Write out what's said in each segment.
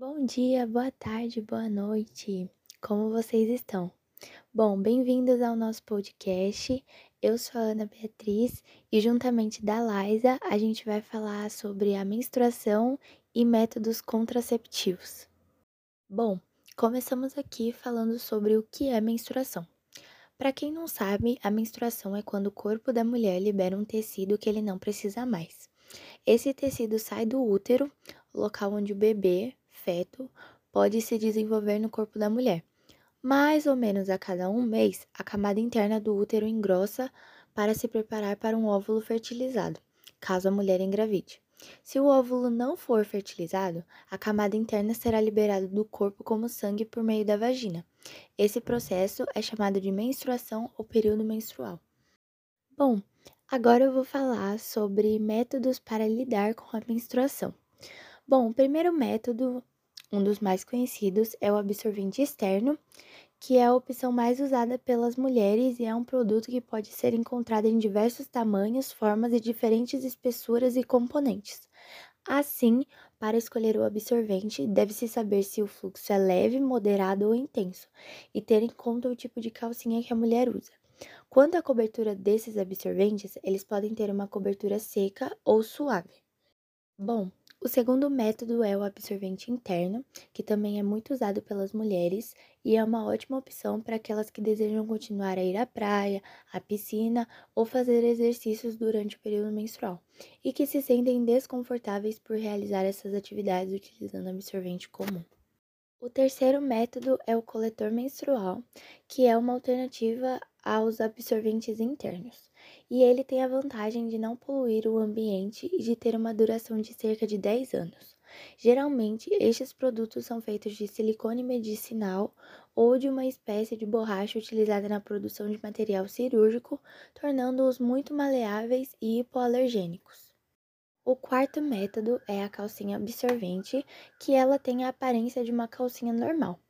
Bom dia, boa tarde, boa noite. Como vocês estão? Bom, bem-vindos ao nosso podcast. Eu sou a Ana Beatriz e juntamente da Laisa, a gente vai falar sobre a menstruação e métodos contraceptivos. Bom, começamos aqui falando sobre o que é menstruação. Para quem não sabe, a menstruação é quando o corpo da mulher libera um tecido que ele não precisa mais. Esse tecido sai do útero, local onde o bebê, feto, pode se desenvolver no corpo da mulher. Mais ou menos a cada um mês, a camada interna do útero engrossa para se preparar para um óvulo fertilizado, caso a mulher engravide. Se o óvulo não for fertilizado, a camada interna será liberada do corpo como sangue por meio da vagina. Esse processo é chamado de menstruação ou período menstrual. Bom, agora eu vou falar sobre métodos para lidar com a menstruação. Bom, o primeiro método, um dos mais conhecidos, é o absorvente externo, que é a opção mais usada pelas mulheres e é um produto que pode ser encontrado em diversos tamanhos, formas e diferentes espessuras e componentes. Assim, para escolher o absorvente, deve-se saber se o fluxo é leve, moderado ou intenso, e ter em conta o tipo de calcinha que a mulher usa. Quanto à cobertura desses absorventes, eles podem ter uma cobertura seca ou suave. Bom, o segundo método é o absorvente interno, que também é muito usado pelas mulheres e é uma ótima opção para aquelas que desejam continuar a ir à praia, à piscina ou fazer exercícios durante o período menstrual e que se sentem desconfortáveis por realizar essas atividades utilizando absorvente comum. O terceiro método é o coletor menstrual, que é uma alternativa aos absorventes internos e ele tem a vantagem de não poluir o ambiente e de ter uma duração de cerca de 10 anos. Geralmente, estes produtos são feitos de silicone medicinal ou de uma espécie de borracha utilizada na produção de material cirúrgico, tornando-os muito maleáveis e hipoalergênicos. O quarto método é a calcinha absorvente, que ela tem a aparência de uma calcinha normal,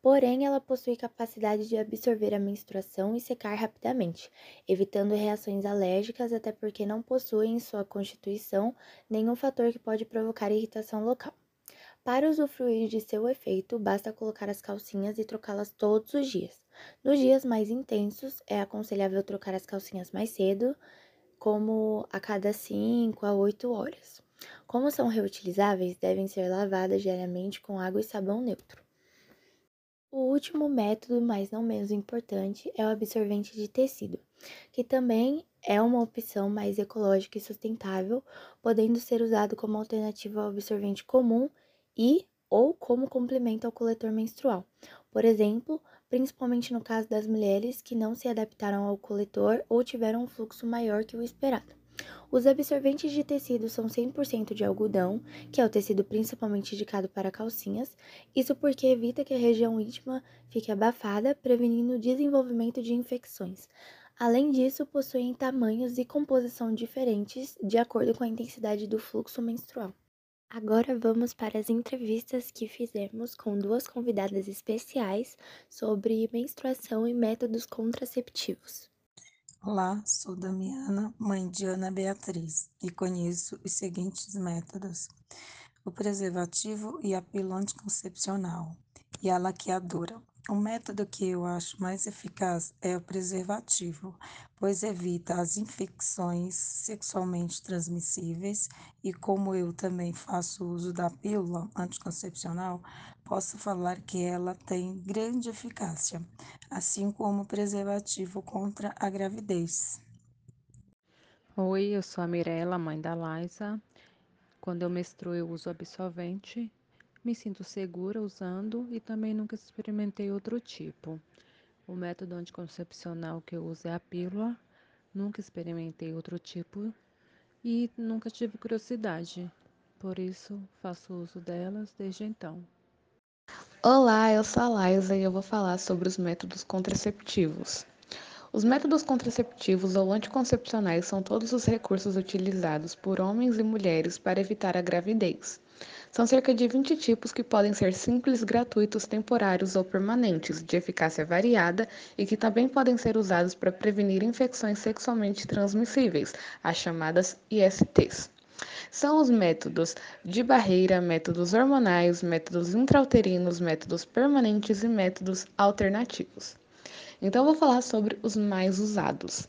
Porém, ela possui capacidade de absorver a menstruação e secar rapidamente, evitando reações alérgicas, até porque não possui em sua constituição nenhum fator que pode provocar irritação local. Para usufruir de seu efeito, basta colocar as calcinhas e trocá-las todos os dias. Nos dias mais intensos, é aconselhável trocar as calcinhas mais cedo, como a cada 5 a 8 horas. Como são reutilizáveis, devem ser lavadas diariamente com água e sabão neutro. O último método, mas não menos importante, é o absorvente de tecido, que também é uma opção mais ecológica e sustentável, podendo ser usado como alternativa ao absorvente comum e ou como complemento ao coletor menstrual. Por exemplo, principalmente no caso das mulheres que não se adaptaram ao coletor ou tiveram um fluxo maior que o esperado. Os absorventes de tecido são 100% de algodão, que é o tecido principalmente indicado para calcinhas, isso porque evita que a região íntima fique abafada, prevenindo o desenvolvimento de infecções. Além disso, possuem tamanhos e composição diferentes de acordo com a intensidade do fluxo menstrual. Agora vamos para as entrevistas que fizemos com duas convidadas especiais sobre menstruação e métodos contraceptivos. Olá, sou Damiana, mãe de Ana Beatriz, e conheço os seguintes métodos: o preservativo e a pílula anticoncepcional e a laqueadora. O método que eu acho mais eficaz é o preservativo, pois evita as infecções sexualmente transmissíveis e como eu também faço uso da pílula anticoncepcional, posso falar que ela tem grande eficácia, assim como o preservativo contra a gravidez. Oi, eu sou a Mirella, mãe da Liza. Quando eu menstruo, eu uso absorvente me sinto segura usando e também nunca experimentei outro tipo. O método anticoncepcional que eu uso é a pílula, nunca experimentei outro tipo e nunca tive curiosidade, por isso faço uso delas desde então. Olá, eu sou a Liza e eu vou falar sobre os métodos contraceptivos. Os métodos contraceptivos ou anticoncepcionais são todos os recursos utilizados por homens e mulheres para evitar a gravidez. São cerca de 20 tipos que podem ser simples, gratuitos, temporários ou permanentes, de eficácia variada e que também podem ser usados para prevenir infecções sexualmente transmissíveis, as chamadas ISTs. são os métodos de barreira, métodos hormonais, métodos intrauterinos, métodos permanentes e métodos alternativos. Então, vou falar sobre os mais usados,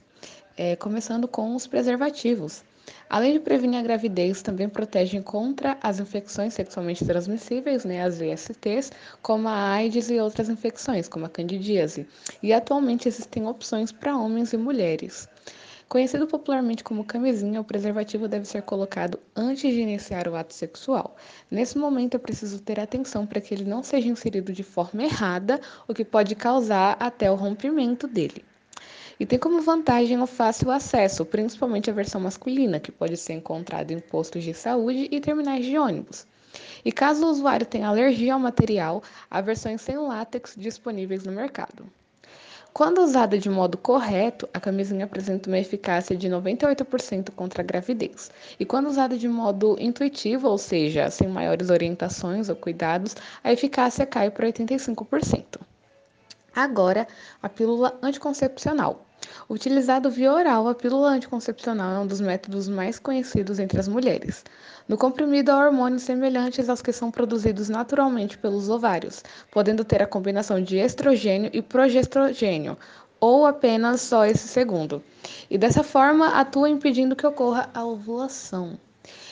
é, começando com os preservativos. Além de prevenir a gravidez, também protegem contra as infecções sexualmente transmissíveis, né, as ISTs, como a AIDS e outras infecções, como a candidíase. E atualmente existem opções para homens e mulheres. Conhecido popularmente como camisinha, o preservativo deve ser colocado antes de iniciar o ato sexual. Nesse momento, é preciso ter atenção para que ele não seja inserido de forma errada, o que pode causar até o rompimento dele. E tem como vantagem o fácil acesso, principalmente a versão masculina, que pode ser encontrada em postos de saúde e terminais de ônibus. E caso o usuário tenha alergia ao material, há versões sem látex disponíveis no mercado. Quando usada de modo correto, a camisinha apresenta uma eficácia de 98% contra a gravidez. E quando usada de modo intuitivo, ou seja, sem maiores orientações ou cuidados, a eficácia cai para 85%. Agora, a pílula anticoncepcional. Utilizado via oral, a pílula anticoncepcional é um dos métodos mais conhecidos entre as mulheres. No comprimido, há hormônios semelhantes aos que são produzidos naturalmente pelos ovários, podendo ter a combinação de estrogênio e progestrogênio, ou apenas só esse segundo. E dessa forma, atua impedindo que ocorra a ovulação.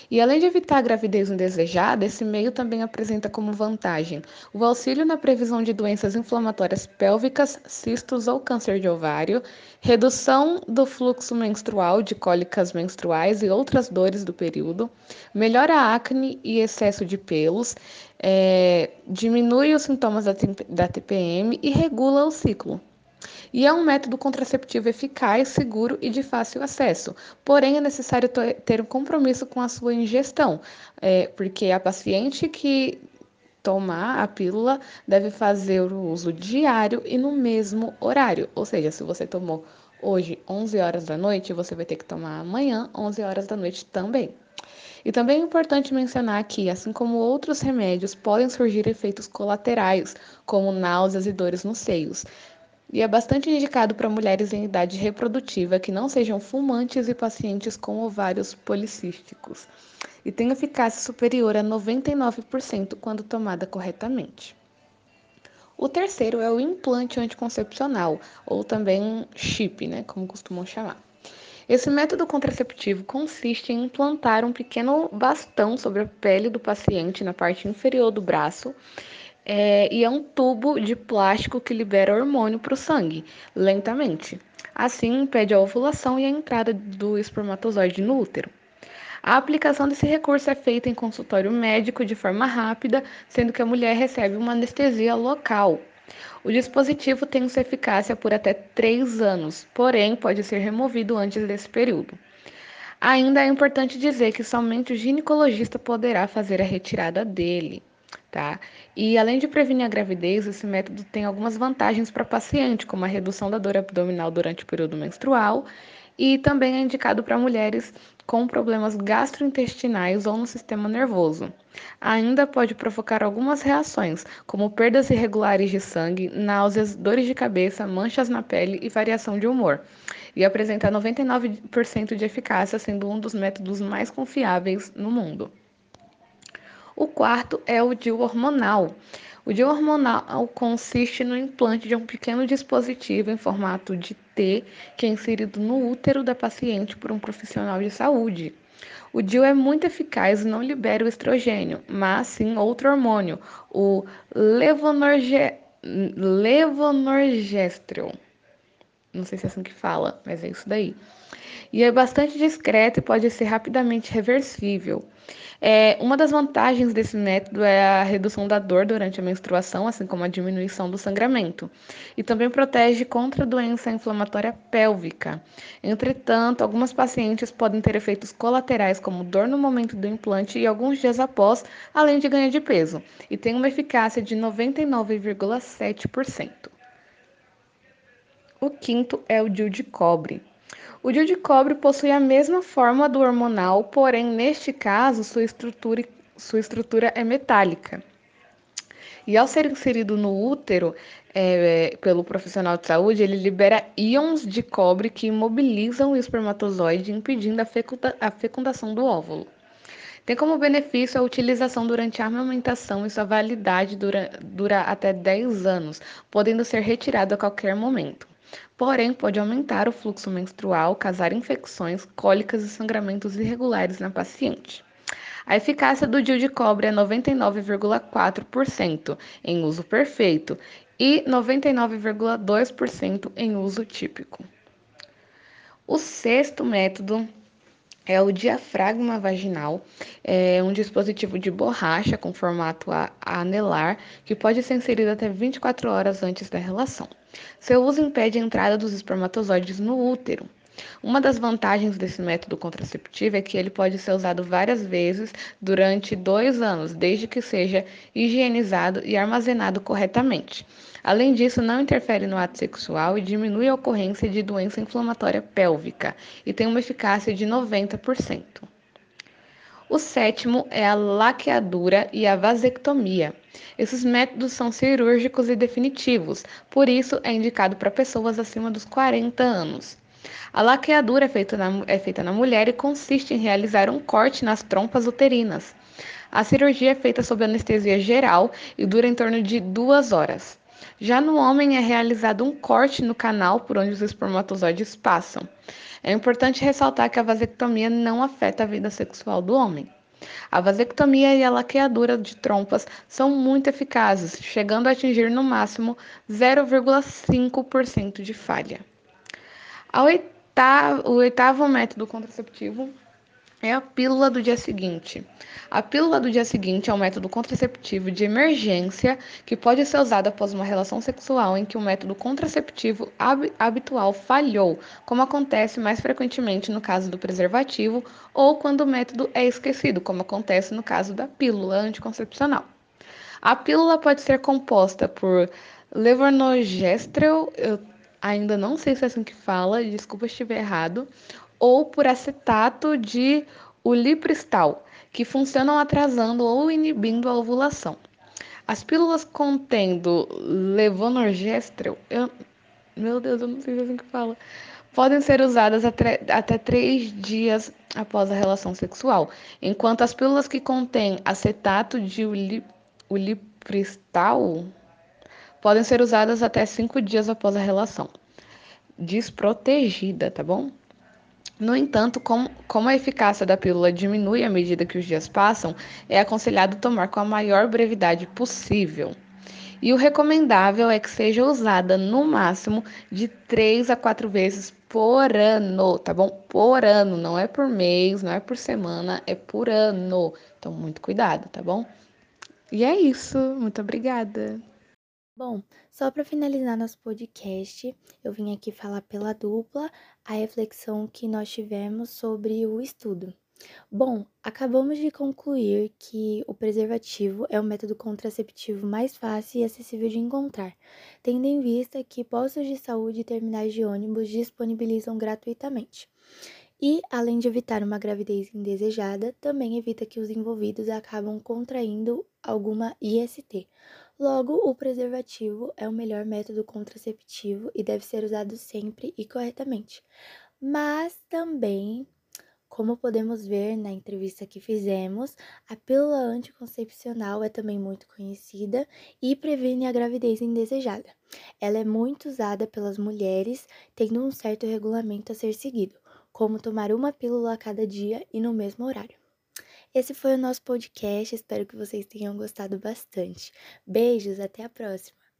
E além de evitar a gravidez indesejada, esse meio também apresenta como vantagem o auxílio na previsão de doenças inflamatórias pélvicas, cistos ou câncer de ovário, redução do fluxo menstrual, de cólicas menstruais e outras dores do período, melhora a acne e excesso de pelos, é, diminui os sintomas da, da TPM e regula o ciclo e é um método contraceptivo eficaz, seguro e de fácil acesso. Porém, é necessário ter um compromisso com a sua ingestão, é, porque a paciente que tomar a pílula deve fazer o uso diário e no mesmo horário. Ou seja, se você tomou hoje 11 horas da noite, você vai ter que tomar amanhã 11 horas da noite também. E também é importante mencionar que, assim como outros remédios, podem surgir efeitos colaterais, como náuseas e dores nos seios e é bastante indicado para mulheres em idade reprodutiva que não sejam fumantes e pacientes com ovários policísticos, e tem eficácia superior a 99% quando tomada corretamente. O terceiro é o implante anticoncepcional, ou também chip, né, como costumam chamar. Esse método contraceptivo consiste em implantar um pequeno bastão sobre a pele do paciente na parte inferior do braço é, e é um tubo de plástico que libera hormônio para o sangue, lentamente. Assim, impede a ovulação e a entrada do espermatozoide no útero. A aplicação desse recurso é feita em consultório médico de forma rápida, sendo que a mulher recebe uma anestesia local. O dispositivo tem sua eficácia por até 3 anos, porém pode ser removido antes desse período. Ainda é importante dizer que somente o ginecologista poderá fazer a retirada dele tá? E além de prevenir a gravidez, esse método tem algumas vantagens para paciente, como a redução da dor abdominal durante o período menstrual, e também é indicado para mulheres com problemas gastrointestinais ou no sistema nervoso. Ainda pode provocar algumas reações, como perdas irregulares de sangue, náuseas, dores de cabeça, manchas na pele e variação de humor. E apresenta 99% de eficácia, sendo um dos métodos mais confiáveis no mundo. O quarto é o DIU hormonal. O DIU hormonal consiste no implante de um pequeno dispositivo em formato de T que é inserido no útero da paciente por um profissional de saúde. O DIU é muito eficaz e não libera o estrogênio, mas sim outro hormônio, o levonorge... levonorgestrel. Não sei se é assim que fala, mas é isso daí. E é bastante discreto e pode ser rapidamente reversível. É, uma das vantagens desse método é a redução da dor durante a menstruação, assim como a diminuição do sangramento, e também protege contra a doença inflamatória pélvica. Entretanto, algumas pacientes podem ter efeitos colaterais, como dor no momento do implante e alguns dias após, além de ganho de peso, e tem uma eficácia de 99,7%. O quinto é o DIU de cobre. O DIU de cobre possui a mesma forma do hormonal, porém, neste caso, sua estrutura, sua estrutura é metálica. E ao ser inserido no útero é, pelo profissional de saúde, ele libera íons de cobre que imobilizam o espermatozoide, impedindo a, fecunda, a fecundação do óvulo. Tem como benefício a utilização durante a amamentação e sua validade dura, dura até 10 anos, podendo ser retirado a qualquer momento. Porém, pode aumentar o fluxo menstrual, causar infecções, cólicas e sangramentos irregulares na paciente. A eficácia do DIU de cobre é 99,4% em uso perfeito e 99,2% em uso típico. O sexto método é o diafragma vaginal, é um dispositivo de borracha com formato anelar que pode ser inserido até 24 horas antes da relação. Seu uso impede a entrada dos espermatozoides no útero. Uma das vantagens desse método contraceptivo é que ele pode ser usado várias vezes durante dois anos, desde que seja higienizado e armazenado corretamente. Além disso, não interfere no ato sexual e diminui a ocorrência de doença inflamatória pélvica e tem uma eficácia de 90%. O sétimo é a laqueadura e a vasectomia. Esses métodos são cirúrgicos e definitivos, por isso é indicado para pessoas acima dos 40 anos. A laqueadura é feita, na, é feita na mulher e consiste em realizar um corte nas trompas uterinas. A cirurgia é feita sob anestesia geral e dura em torno de duas horas. Já no homem é realizado um corte no canal por onde os espermatozoides passam. É importante ressaltar que a vasectomia não afeta a vida sexual do homem. A vasectomia e a laqueadura de trompas são muito eficazes, chegando a atingir no máximo 0,5% de falha. O oitavo método contraceptivo é a pílula do dia seguinte. A pílula do dia seguinte é um método contraceptivo de emergência que pode ser usado após uma relação sexual em que o método contraceptivo hab habitual falhou, como acontece mais frequentemente no caso do preservativo ou quando o método é esquecido, como acontece no caso da pílula anticoncepcional. A pílula pode ser composta por levonorgestrel, eu ainda não sei se é assim que fala, desculpa se estiver errado, ou por acetato de ulipristal, que funcionam atrasando ou inibindo a ovulação. As pílulas contendo levonorgestrel, eu, meu Deus, eu não sei se assim que fala, podem ser usadas até, até três dias após a relação sexual, enquanto as pílulas que contêm acetato de ulipristal podem ser usadas até cinco dias após a relação. Desprotegida, tá bom? No entanto, com, como a eficácia da pílula diminui à medida que os dias passam, é aconselhado tomar com a maior brevidade possível. E o recomendável é que seja usada no máximo de 3 a 4 vezes por ano, tá bom? Por ano, não é por mês, não é por semana, é por ano. Então, muito cuidado, tá bom? E é isso. Muito obrigada. Bom, só para finalizar nosso podcast, eu vim aqui falar pela dupla a reflexão que nós tivemos sobre o estudo. Bom, acabamos de concluir que o preservativo é o método contraceptivo mais fácil e acessível de encontrar, tendo em vista que postos de saúde e terminais de ônibus disponibilizam gratuitamente. E, além de evitar uma gravidez indesejada, também evita que os envolvidos acabam contraindo alguma IST, Logo, o preservativo é o melhor método contraceptivo e deve ser usado sempre e corretamente. Mas também, como podemos ver na entrevista que fizemos, a pílula anticoncepcional é também muito conhecida e previne a gravidez indesejada. Ela é muito usada pelas mulheres, tendo um certo regulamento a ser seguido, como tomar uma pílula a cada dia e no mesmo horário. Esse foi o nosso podcast, espero que vocês tenham gostado bastante. Beijos, até a próxima!